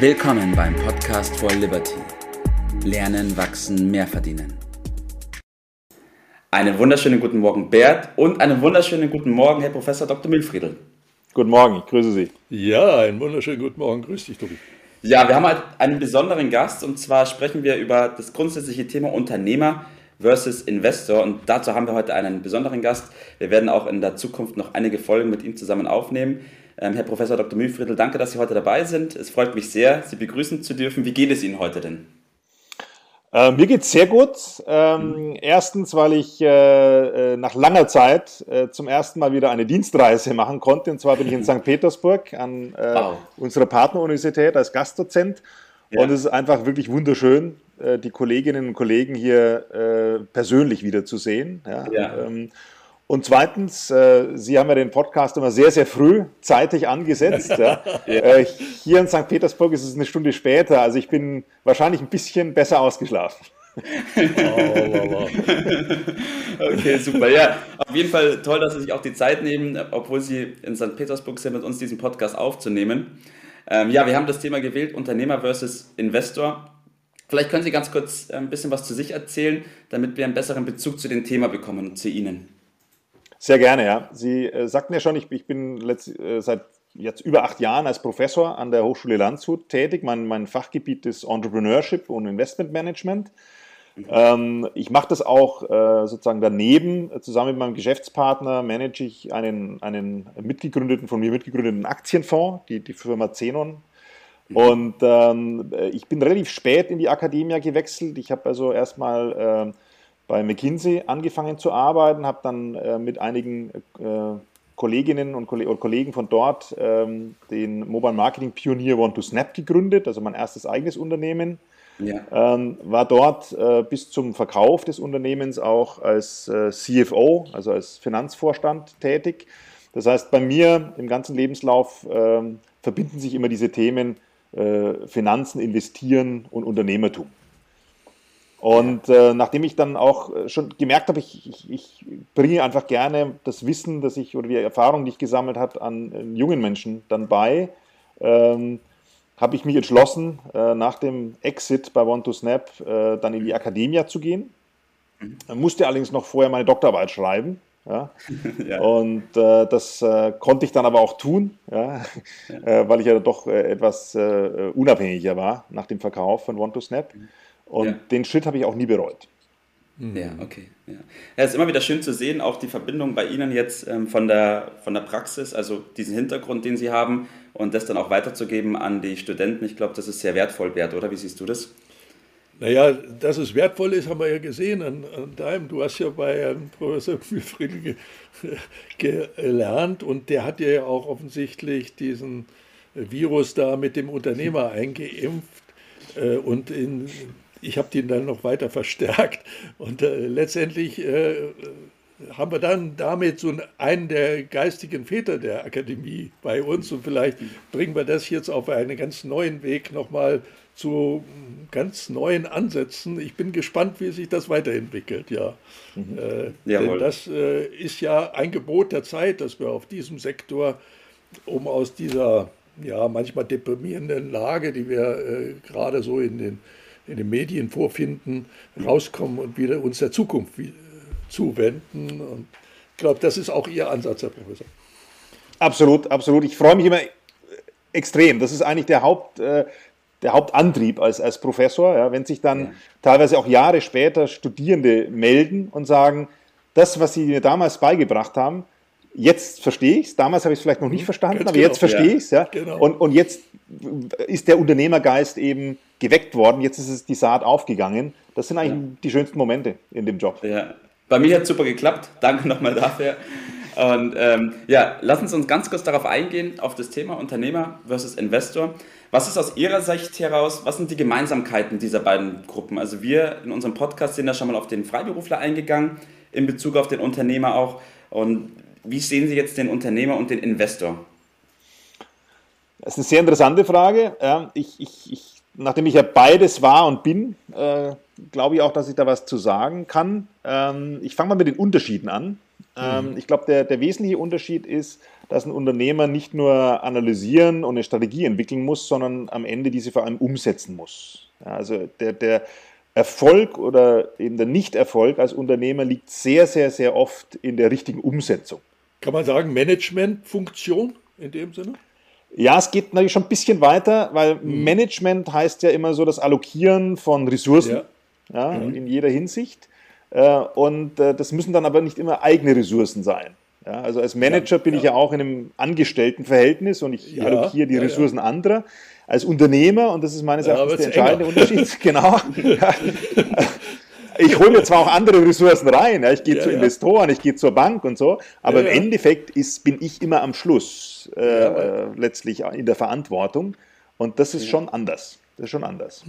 Willkommen beim Podcast for Liberty. Lernen, wachsen, mehr verdienen. Einen wunderschönen guten Morgen, Bert, und einen wunderschönen guten Morgen, Herr Professor Dr. Milfriedl. Guten Morgen, ich grüße Sie. Ja, einen wunderschönen guten Morgen. Grüß dich, Tobi. Ja, wir haben halt einen besonderen Gast und zwar sprechen wir über das grundsätzliche Thema Unternehmer versus Investor und dazu haben wir heute einen besonderen Gast. Wir werden auch in der Zukunft noch einige Folgen mit ihm zusammen aufnehmen. Ähm, Herr Professor Dr. Mühlfriedl, danke, dass Sie heute dabei sind. Es freut mich sehr, Sie begrüßen zu dürfen. Wie geht es Ihnen heute denn? Äh, mir geht es sehr gut. Ähm, erstens, weil ich äh, äh, nach langer Zeit äh, zum ersten Mal wieder eine Dienstreise machen konnte. Und zwar bin ich in St. Petersburg an äh, wow. unserer Partneruniversität als Gastdozent. Ja. Und es ist einfach wirklich wunderschön, äh, die Kolleginnen und Kollegen hier persönlich wiederzusehen. Ja? ja. Ähm, und zweitens, äh, Sie haben ja den Podcast immer sehr, sehr früh zeitig angesetzt. ja. äh, hier in St. Petersburg ist es eine Stunde später, also ich bin wahrscheinlich ein bisschen besser ausgeschlafen. okay, super. Ja, auf jeden Fall toll, dass Sie sich auch die Zeit nehmen, obwohl Sie in St. Petersburg sind, mit uns diesen Podcast aufzunehmen. Ähm, ja, wir haben das Thema gewählt, Unternehmer versus Investor. Vielleicht können Sie ganz kurz äh, ein bisschen was zu sich erzählen, damit wir einen besseren Bezug zu dem Thema bekommen und zu Ihnen. Sehr gerne, ja. Sie äh, sagten ja schon, ich, ich bin letzt, äh, seit jetzt über acht Jahren als Professor an der Hochschule Landshut tätig. Mein, mein Fachgebiet ist Entrepreneurship und Investment Management. Mhm. Ähm, ich mache das auch äh, sozusagen daneben. Zusammen mit meinem Geschäftspartner manage ich einen, einen mitgegründeten, von mir mitgegründeten Aktienfonds, die, die Firma Zenon. Mhm. Und ähm, ich bin relativ spät in die Akademie gewechselt. Ich habe also erstmal äh, bei McKinsey angefangen zu arbeiten, habe dann äh, mit einigen äh, Kolleginnen und Kollegen von dort ähm, den Mobile Marketing Pionier Want to Snap gegründet, also mein erstes eigenes Unternehmen. Ja. Ähm, war dort äh, bis zum Verkauf des Unternehmens auch als äh, CFO, also als Finanzvorstand tätig. Das heißt, bei mir im ganzen Lebenslauf ähm, verbinden sich immer diese Themen äh, Finanzen, Investieren und Unternehmertum. Und äh, nachdem ich dann auch äh, schon gemerkt habe, ich, ich, ich, bringe einfach gerne das Wissen, das ich oder die Erfahrung, die ich gesammelt habe, an, an jungen Menschen dann bei, ähm, habe ich mich entschlossen, äh, nach dem Exit bei One to Snap äh, dann in die Akademie zu gehen. Mhm. Musste allerdings noch vorher meine Doktorarbeit schreiben. Ja? ja. Und äh, das äh, konnte ich dann aber auch tun, ja? ja. weil ich ja doch etwas unabhängiger war nach dem Verkauf von One to Snap. Mhm. Und ja. den Schritt habe ich auch nie bereut. Mhm. Ja, okay. Ja. ja, es ist immer wieder schön zu sehen, auch die Verbindung bei Ihnen jetzt ähm, von, der, von der Praxis, also diesen Hintergrund, den Sie haben und das dann auch weiterzugeben an die Studenten. Ich glaube, das ist sehr wertvoll wert, oder? Wie siehst du das? Naja, dass es wertvoll ist, haben wir ja gesehen an, an deinem. Du hast ja bei Herrn Professor Friedel gelernt und der hat ja auch offensichtlich diesen Virus da mit dem Unternehmer eingeimpft. Äh, und in ich habe den dann noch weiter verstärkt und äh, letztendlich äh, haben wir dann damit so einen der geistigen Väter der Akademie bei uns und vielleicht bringen wir das jetzt auf einen ganz neuen Weg nochmal zu ganz neuen Ansätzen. Ich bin gespannt, wie sich das weiterentwickelt, ja. Mhm. Äh, denn das äh, ist ja ein Gebot der Zeit, dass wir auf diesem Sektor, um aus dieser ja manchmal deprimierenden Lage, die wir äh, gerade so in den in den Medien vorfinden, rauskommen und wieder uns der Zukunft zuwenden. Und ich glaube, das ist auch Ihr Ansatz, Herr Professor. Absolut, absolut. Ich freue mich immer extrem. Das ist eigentlich der Haupt, äh, der Hauptantrieb als, als Professor, ja, wenn sich dann ja. teilweise auch Jahre später Studierende melden und sagen, das, was sie mir damals beigebracht haben, jetzt verstehe ich es. Damals habe ich es vielleicht noch nicht mhm. verstanden, Ganz aber genau. jetzt verstehe ja. ich es. Ja. Genau. Und, und jetzt ist der Unternehmergeist eben geweckt worden. Jetzt ist es die Saat aufgegangen. Das sind eigentlich ja. die schönsten Momente in dem Job. Ja. Bei mir hat es super geklappt. Danke nochmal dafür. Und ähm, ja, lassen Sie uns ganz kurz darauf eingehen, auf das Thema Unternehmer versus Investor. Was ist aus Ihrer Sicht heraus, was sind die Gemeinsamkeiten dieser beiden Gruppen? Also wir in unserem Podcast sind da schon mal auf den Freiberufler eingegangen, in Bezug auf den Unternehmer auch. Und wie sehen Sie jetzt den Unternehmer und den Investor? Das ist eine sehr interessante Frage. Ich, ich, ich nachdem ich ja beides war und bin, äh, glaube ich auch, dass ich da was zu sagen kann. Ähm, ich fange mal mit den Unterschieden an. Ähm, ich glaube, der, der wesentliche Unterschied ist, dass ein Unternehmer nicht nur analysieren und eine Strategie entwickeln muss, sondern am Ende diese vor allem umsetzen muss. Ja, also der, der Erfolg oder eben der Nichterfolg als Unternehmer liegt sehr, sehr, sehr oft in der richtigen Umsetzung. Kann man sagen, Managementfunktion in dem Sinne? Ja, es geht natürlich schon ein bisschen weiter, weil mhm. Management heißt ja immer so das Allokieren von Ressourcen ja. Ja, mhm. in jeder Hinsicht. Äh, und äh, das müssen dann aber nicht immer eigene Ressourcen sein. Ja, also als Manager ja, bin ich ja auch in einem Angestelltenverhältnis und ich allokiere die Ressourcen anderer. Als Unternehmer, und das ist meines Erachtens der entscheidende enger. Unterschied, genau. ich hole mir zwar auch andere Ressourcen rein, ich gehe zu Investoren, ich gehe zur Bank und so, aber im Endeffekt ist, bin ich immer am Schluss äh, äh, letztlich in der Verantwortung und das ist schon anders. Das ist schon anders.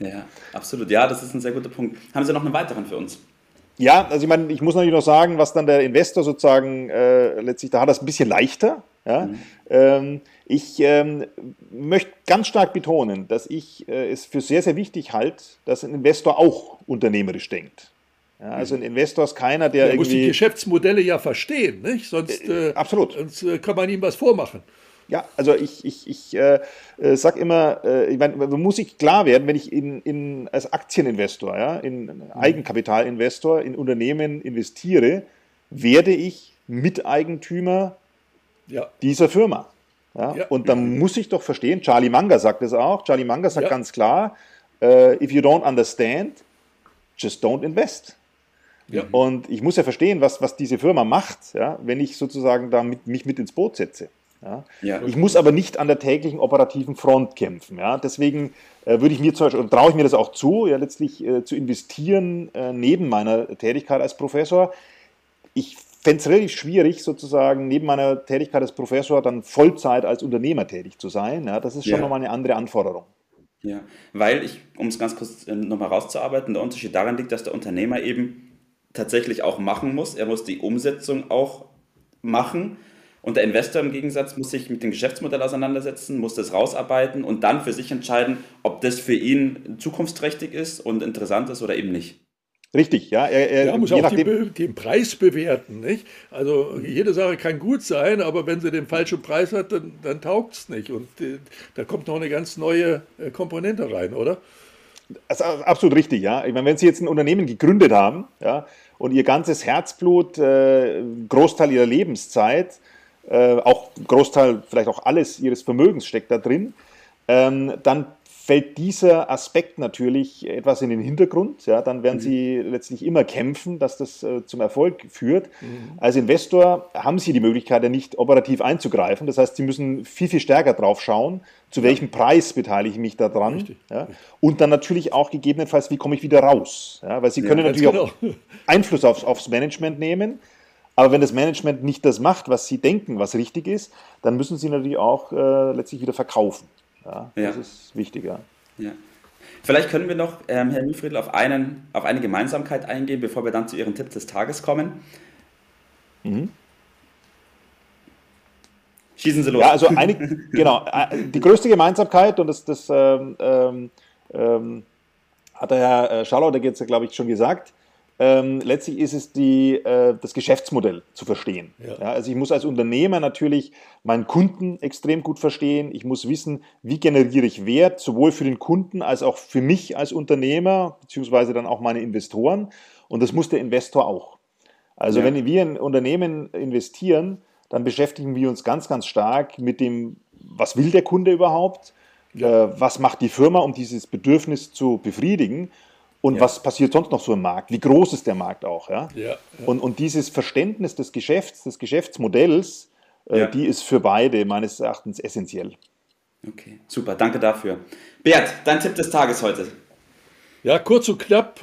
Ja, absolut. Ja, das ist ein sehr guter Punkt. Haben Sie noch einen weiteren für uns? Ja, also ich meine, ich muss natürlich noch sagen, was dann der Investor sozusagen äh, letztlich, da hat das ein bisschen leichter. Ja? Mhm. Ähm, ich ähm, möchte ganz stark betonen, dass ich äh, es für sehr, sehr wichtig halte, dass ein Investor auch unternehmerisch denkt. Ja, also ein Investor ist keiner, der, der irgendwie... muss die Geschäftsmodelle ja verstehen, nicht? Sonst, äh, absolut. sonst äh, kann man ihm was vormachen. Ja, also ich, ich, ich äh, äh sage immer, äh, ich mein, muss sich klar werden, wenn ich in, in, als Aktieninvestor, ja, in mhm. Eigenkapitalinvestor in Unternehmen investiere, werde ich Miteigentümer ja. dieser Firma. Ja? ja? Und dann muss ich doch verstehen, Charlie Munger sagt es auch, Charlie Munger sagt ganz klar, uh, if you don't understand, just don't invest. Ja. Und ich muss ja verstehen, was, was diese Firma macht, ja, wenn ich sozusagen da mit, mich mit ins Boot setze. Ja? ja. Ich muss aber nicht an der täglichen operativen Front kämpfen. Ja? Deswegen äh, würde ich mir zum Beispiel, und traue ich mir das auch zu, ja, letztlich äh, zu investieren äh, neben meiner Tätigkeit als Professor. Ich fände es relativ schwierig, sozusagen neben meiner Tätigkeit als Professor dann Vollzeit als Unternehmer tätig zu sein. Ja? Das ist schon ja. nochmal eine andere Anforderung. Ja, weil ich, um es ganz kurz äh, nochmal rauszuarbeiten, der Unterschied daran liegt, dass der Unternehmer eben tatsächlich auch machen muss. Er muss die Umsetzung auch machen und der Investor im Gegensatz muss sich mit dem Geschäftsmodell auseinandersetzen, muss das rausarbeiten und dann für sich entscheiden, ob das für ihn zukunftsträchtig ist und interessant ist oder eben nicht. Richtig, ja. Er, er ja, muss auch den, den, Preis bewerten. Nicht? Also jede Sache kann gut sein, aber wenn sie den falschen Preis hat, dann, dann taugt es nicht. Und äh, da kommt noch eine ganz neue äh, Komponente rein, oder? Das ist absolut richtig, ja. Ich meine, wenn Sie jetzt ein Unternehmen gegründet haben, ja, und Ihr ganzes Herzblut, äh, Großteil Ihrer Lebenszeit äh, auch Großteil, vielleicht auch alles ihres Vermögens steckt da drin, ähm, dann fällt dieser Aspekt natürlich etwas in den Hintergrund. Ja, dann werden mhm. sie letztlich immer kämpfen, dass das äh, zum Erfolg führt. Mhm. Als Investor haben sie die Möglichkeit, ja nicht operativ einzugreifen. Das heißt, sie müssen viel, viel stärker drauf schauen, zu welchem ja. Preis beteilige ich mich da dran. Ja? Und dann natürlich auch gegebenenfalls, wie komme ich wieder raus. Ja? Weil sie können natürlich genau. auch Einfluss aufs, aufs Management nehmen. Aber wenn das Management nicht das macht, was sie denken, was richtig ist, dann müssen sie natürlich auch äh, letztlich wieder verkaufen. Ja, ja. Das ist wichtiger. Ja. Vielleicht können wir noch, ähm, Herr Niefriedl, auf, einen, auf eine Gemeinsamkeit eingehen, bevor wir dann zu Ihren Tipp des Tages kommen. Mhm. Schießen Sie los. Ja, also eine, genau, äh, die größte Gemeinsamkeit, und das, das ähm, ähm, ähm hat der Herr äh, Schallau, der jetzt, glaube ich, schon gesagt, ähm, letztlich ist es die, äh, das Geschäftsmodell zu verstehen. Ja. Ja, also ich muss als Unternehmer natürlich meinen Kunden extrem gut verstehen. Ich muss wissen, wie generiere ich Wert, sowohl für den Kunden als auch für mich als Unternehmer, beziehungsweise dann auch meine Investoren. Und das muss der Investor auch. Also ja. wenn wir in Unternehmen investieren, dann beschäftigen wir uns ganz, ganz stark mit dem, was will der Kunde überhaupt? Äh, was macht die Firma, um dieses Bedürfnis zu befriedigen? Und ja. was passiert sonst noch so im Markt? Wie groß ist der Markt auch? Ja? ja, ja. Und, und dieses Verständnis des Geschäfts, des Geschäftsmodells, äh, die ist für beide meines Erachtens essentiell. Okay, super, danke dafür. Bert, dein Tipp des Tages heute. Ja, kurz und knapp.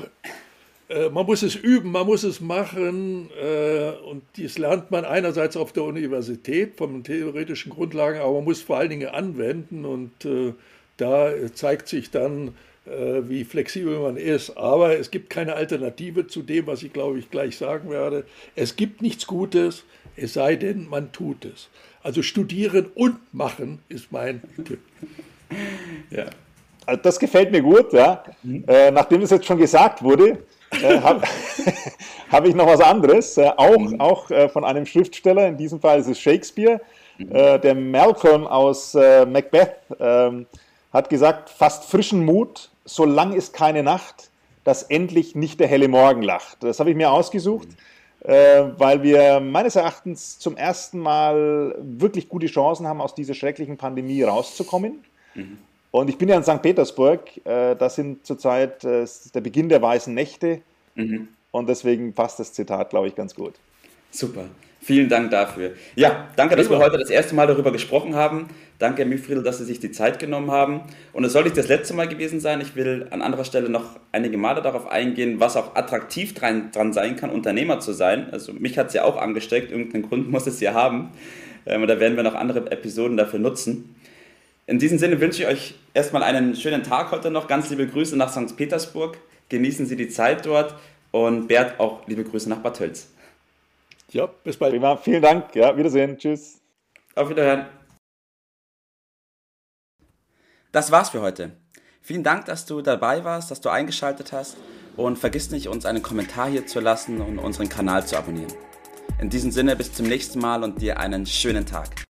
Äh, man muss es üben, man muss es machen äh, und dies lernt man einerseits auf der Universität von theoretischen Grundlagen, aber man muss vor allen Dingen anwenden und äh, da zeigt sich dann, wie flexibel man ist. Aber es gibt keine Alternative zu dem, was ich glaube ich gleich sagen werde. Es gibt nichts Gutes, es sei denn, man tut es. Also studieren und machen ist mein Tipp. Ja. Also das gefällt mir gut, ja. Mhm. Äh, nachdem es jetzt schon gesagt wurde, äh, habe hab ich noch was anderes, äh, auch, mhm. auch äh, von einem Schriftsteller, in diesem Fall ist es Shakespeare. Mhm. Äh, der Malcolm aus äh, Macbeth ähm, hat gesagt, fast frischen Mut, so lang ist keine Nacht, dass endlich nicht der helle Morgen lacht. Das habe ich mir ausgesucht. Mhm äh, weil wir meines Erachtens zum ersten Mal wirklich gute Chancen haben, aus dieser schrecklichen Pandemie rauszukommen. Mhm. Und ich bin ja in St. Petersburg, äh, das sind zurzeit äh, der Beginn der weißen Nächte mhm. und deswegen passt das Zitat, glaube ich, ganz gut. Super. Vielen Dank dafür. Ja, danke, dass wir heute das erste Mal darüber gesprochen haben. Danke, Herr Mifriedl, dass Sie sich die Zeit genommen haben. Und es soll nicht das letzte Mal gewesen sein. Ich will an anderer Stelle noch einige Male darauf eingehen, was auch attraktiv dran, dran sein kann, Unternehmer zu sein. Also mich hat es ja auch angesteckt. Irgendeinen Grund muss es ja haben. Ähm, und da werden wir noch andere Episoden dafür nutzen. In diesem Sinne wünsche ich euch erstmal einen schönen Tag heute noch. Ganz liebe Grüße nach St. Petersburg. Genießen Sie die Zeit dort. Und Bert, auch liebe Grüße nach Bad Tölz. Ja, bis bald. Prima. Vielen Dank. Ja, Wiedersehen. Tschüss. Auf Wiederhören. Das war's für heute. Vielen Dank, dass du dabei warst, dass du eingeschaltet hast und vergiss nicht, uns einen Kommentar hier zu lassen und unseren Kanal zu abonnieren. In diesem Sinne, bis zum nächsten Mal und dir einen schönen Tag.